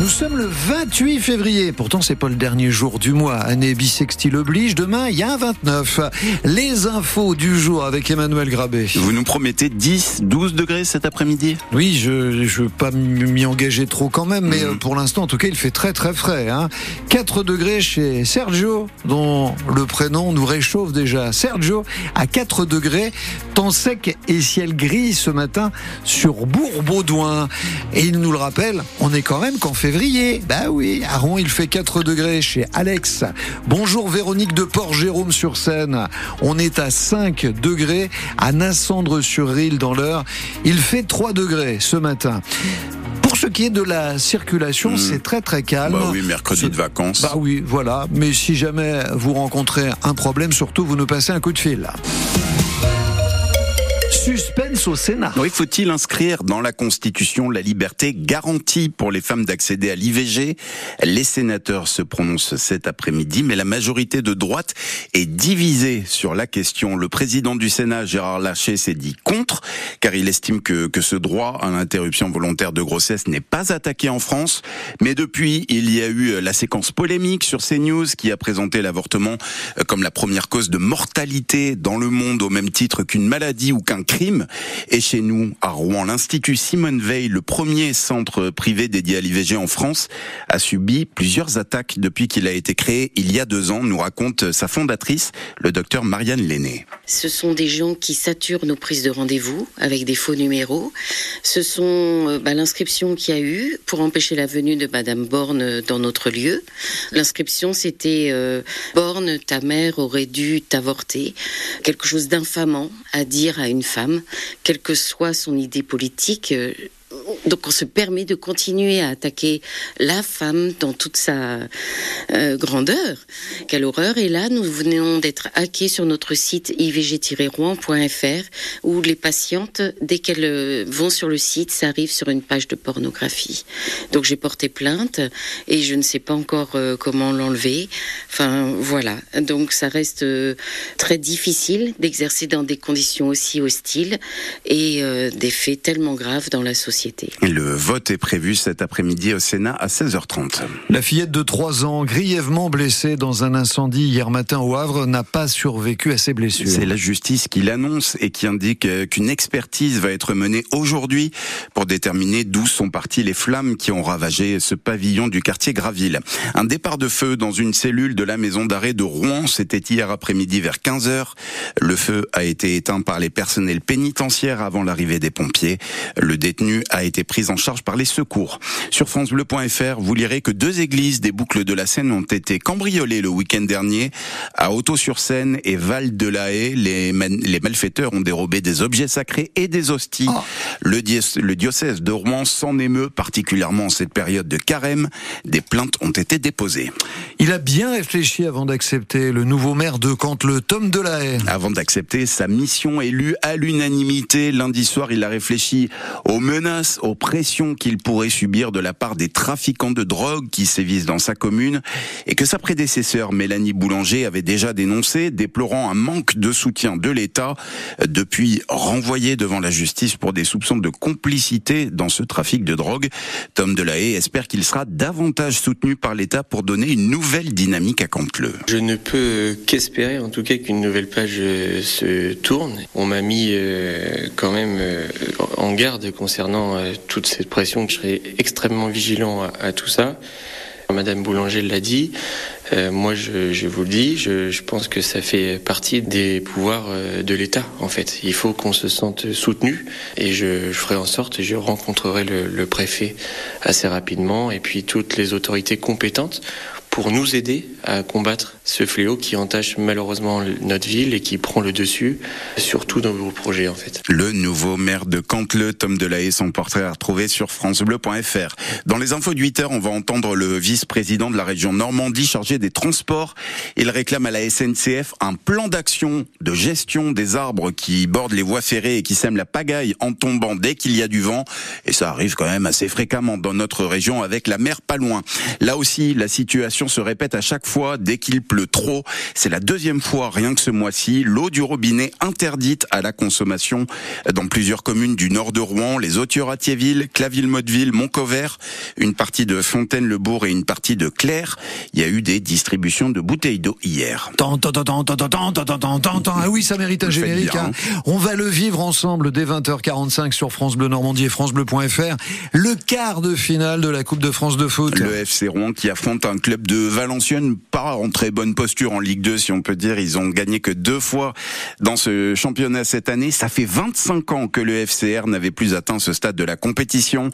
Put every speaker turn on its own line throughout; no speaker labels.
Nous sommes le 28 février. Pourtant, c'est pas le dernier jour du mois. Année bissextile oblige. Demain, il y a un 29. Les infos du jour avec Emmanuel Grabé.
Vous nous promettez 10, 12 degrés cet après-midi?
Oui, je ne veux pas m'y engager trop quand même, mais mmh. pour l'instant, en tout cas, il fait très très frais. Hein. 4 degrés chez Sergio, dont le prénom nous réchauffe déjà. Sergio, à 4 degrés, temps sec et ciel gris ce matin sur Bourg-Baudouin. Et il nous le rappelle, on est quand même qu'en fait février. Bah oui, à Rouen, il fait 4 degrés chez Alex. Bonjour Véronique de Port-Jérôme-sur-Seine. On est à 5 degrés à Nassandre-sur-Rille dans l'heure. Il fait 3 degrés ce matin. Pour ce qui est de la circulation, hmm. c'est très très calme.
Bah oui, mercredi de vacances.
Bah oui, voilà. Mais si jamais vous rencontrez un problème, surtout vous nous passez un coup de fil. Suspense au Sénat.
Oui, faut-il inscrire dans la Constitution la liberté garantie pour les femmes d'accéder à l'IVG Les sénateurs se prononcent cet après-midi, mais la majorité de droite est divisée sur la question. Le président du Sénat, Gérard Larcher, s'est dit contre, car il estime que, que ce droit à l'interruption volontaire de grossesse n'est pas attaqué en France. Mais depuis, il y a eu la séquence polémique sur CNews qui a présenté l'avortement comme la première cause de mortalité dans le monde au même titre qu'une maladie ou qu'un crime. Et chez nous, à Rouen, l'Institut Simone Veil, le premier centre privé dédié à l'IVG en France, a subi plusieurs attaques depuis qu'il a été créé il y a deux ans, nous raconte sa fondatrice, le docteur Marianne Lenné.
Ce sont des gens qui saturent nos prises de rendez-vous avec des faux numéros. Ce sont euh, bah, l'inscription qu'il y a eu pour empêcher la venue de Madame Borne dans notre lieu. L'inscription, c'était euh, Borne, ta mère aurait dû t'avorter. Quelque chose d'infamant à dire à une femme quelle que soit son idée politique, euh, donc on se permet de continuer à attaquer la femme dans toute sa euh, grandeur. Quelle horreur. Et là, nous venons d'être hackés sur notre site ivg-rouen.fr où les patientes, dès qu'elles euh, vont sur le site, ça arrive sur une page de pornographie. Donc j'ai porté plainte et je ne sais pas encore euh, comment l'enlever. Enfin voilà. Donc ça reste très difficile d'exercer dans des conditions aussi hostiles et des faits tellement graves dans la société.
Le vote est prévu cet après-midi au Sénat à 16h30.
La fillette de 3 ans, grièvement blessée dans un incendie hier matin au Havre, n'a pas survécu à ses blessures.
C'est la justice qui l'annonce et qui indique qu'une expertise va être menée aujourd'hui pour déterminer d'où sont parties les flammes qui ont ravagé ce pavillon du quartier Graville. Un départ de feu dans une cellule de la maison d'arrêt de Rouen, c'était hier après-midi vers 15h. Le feu a été éteint par les personnels pénitentiaires avant l'arrivée des pompiers. Le détenu a été prise en charge par les secours. Sur francebleu.fr, vous lirez que deux églises des boucles de la Seine ont été cambriolées le week-end dernier à Auto-sur-Seine et Val-de-la-Haye. Les, les, malfaiteurs ont dérobé des objets sacrés et des hosties. Oh. Le, le, diocèse de Rouen s'en émeut particulièrement en cette période de carême. Des plaintes ont été déposées.
Il a bien réfléchi avant d'accepter le nouveau maire de le Tom Delahaye.
Avant d'accepter sa mission élue à l'unanimité, lundi soir, il a réfléchi aux menaces, aux pressions qu'il pourrait subir de la part des trafiquants de drogue qui sévissent dans sa commune et que sa prédécesseur Mélanie Boulanger avait déjà dénoncé, déplorant un manque de soutien de l'État depuis renvoyé devant la justice pour des soupçons de complicité dans ce trafic de drogue. Tom Delahaye espère qu'il sera davantage soutenu par l'État pour donner une nouvelle dynamique à Cantleux.
Je ne peux qu'espérer en tout cas qu'une nouvelle page euh, se tourne. On m'a mis euh, quand même euh, en garde concernant toute cette pression, je serai extrêmement vigilant à, tout ça. Madame Boulanger l'a dit, euh, moi je, vous le dis, je, pense que ça fait partie des pouvoirs euh, de l'État en fait. Il faut qu'on se sente soutenu et je, ferai en sorte, je rencontrerai le préfet assez rapidement et puis toutes les autorités compétentes pour nous aider à combattre ce fléau qui entache malheureusement notre ville et qui prend le dessus sur tous nos projets en fait.
Le nouveau maire de Cantleux, Tom Delahaye, son portrait à retrouver sur francebleu.fr. Dans les infos de 8 heures, on va entendre le vice-président de la région Normandie chargé des transports. Il réclame à la SNCF un plan d'action de gestion des arbres qui bordent les voies ferrées et qui sèment la pagaille en tombant dès qu'il y a du vent. Et ça arrive quand même assez fréquemment dans notre région avec la mer pas loin. Là aussi, la situation se répète à chaque fois dès qu'il pleut le trop. C'est la deuxième fois, rien que ce mois-ci, l'eau du robinet interdite à la consommation dans plusieurs communes du nord de Rouen, les Autioratierville, Claville-Motteville, Montcauvert, une partie de Fontaine-le-Bourg et une partie de Claire. Il y a eu des distributions de bouteilles d'eau hier.
Tant, tant, tant, ah oui, ça mérite un générique.
Hein.
hein. On va le vivre ensemble dès 20h45 sur France Bleu Normandie et francebleu.fr. Le quart de finale de la Coupe de France de foot.
Le FC Rouen qui affronte un club de Valenciennes pas en très bonne posture en Ligue 2 si on peut dire. Ils ont gagné que deux fois dans ce championnat cette année. Ça fait 25 ans que le FCR n'avait plus atteint ce stade de la compétition.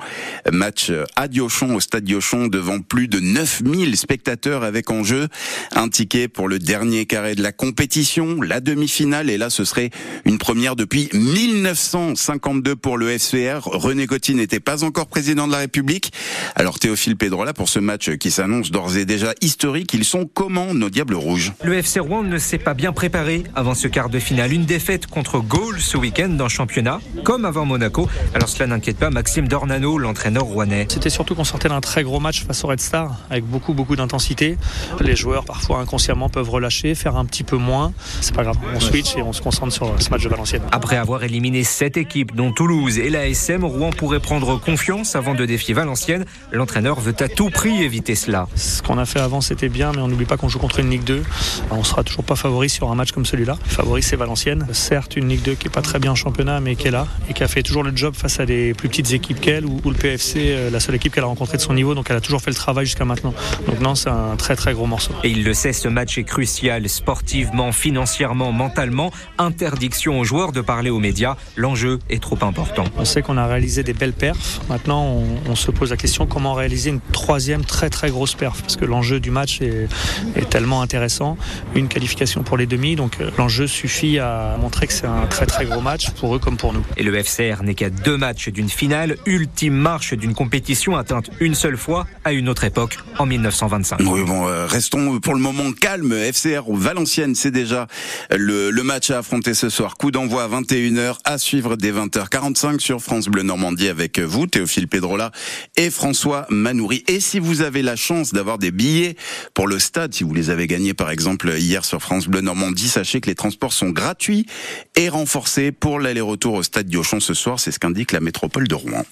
Match à Diochon, au stade Diochon, devant plus de 9000 spectateurs avec en jeu un ticket pour le dernier carré de la compétition, la demi-finale. Et là, ce serait une première depuis 1952 pour le FCR. René Coty n'était pas encore président de la République. Alors Théophile Pedrola, pour ce match qui s'annonce d'ores et déjà historique, ils sont comment nos Diables Rouges
Le FC Rouen ne s'est pas bien préparé avant ce quart de finale. Une défaite contre Gaulle ce week-end dans le championnat, comme avant Monaco. Alors cela n'inquiète pas Maxime Dornano, l'entraîneur rouennais.
C'était surtout qu'on sortait d'un très gros match face au Red Star, avec beaucoup beaucoup d'intensité. Les joueurs parfois inconsciemment peuvent relâcher, faire un petit peu moins. C'est pas grave, on switch et on se concentre sur ce match de Valenciennes.
Après avoir éliminé sept équipes, dont Toulouse et la SM, Rouen pourrait prendre confiance avant de défier Valenciennes. L'entraîneur veut à tout prix éviter cela.
Ce qu'on a fait avant c'était bien, mais on n'oublie pas qu'on joue contre une Ligue 2. On sera toujours pas favori sur un match comme celui-là. Favori c'est Valenciennes. Certes une Ligue 2 qui est pas très bien en championnat, mais qui est là et qui a fait toujours le job face à des plus petites équipes qu'elle, ou, ou le PFC, euh, la seule équipe qu'elle a rencontrée de son niveau, donc elle a toujours fait le travail jusqu'à maintenant. Donc non, c'est un très très gros morceau.
Et il le sait, ce match est crucial, sportivement, financièrement, mentalement. Interdiction aux joueurs de parler aux médias. L'enjeu est trop important.
On sait qu'on a réalisé des belles perfs. Maintenant, on, on se pose la question comment réaliser une troisième très très grosse perf? Parce que l'enjeu du match est, est tellement intéressant. Une qualification pour les demi, donc euh, l'enjeu suffit à montrer que c'est un très très gros match pour eux comme pour nous.
Et le FCR n'est qu'à deux matchs d'une finale, ultime marche d'une compétition atteinte une seule fois à une autre époque, en 1925.
Oui, bon, euh, restons pour le moment calmes. FCR Valenciennes, c'est déjà le, le match à affronter ce soir. Coup d'envoi à 21h, à suivre dès 20h45 sur France Bleu Normandie avec vous, Théophile Pedrola et François Manoury. Et si vous avez la chance d'avoir des billets pour le stade, si vous les avez gagnés par exemple hier sur France Bleu Normandie, sachez que les transports sont gratuits et renforcés pour l'aller-retour au stade Diochon ce soir. C'est ce qu'indique la métropole de Rouen.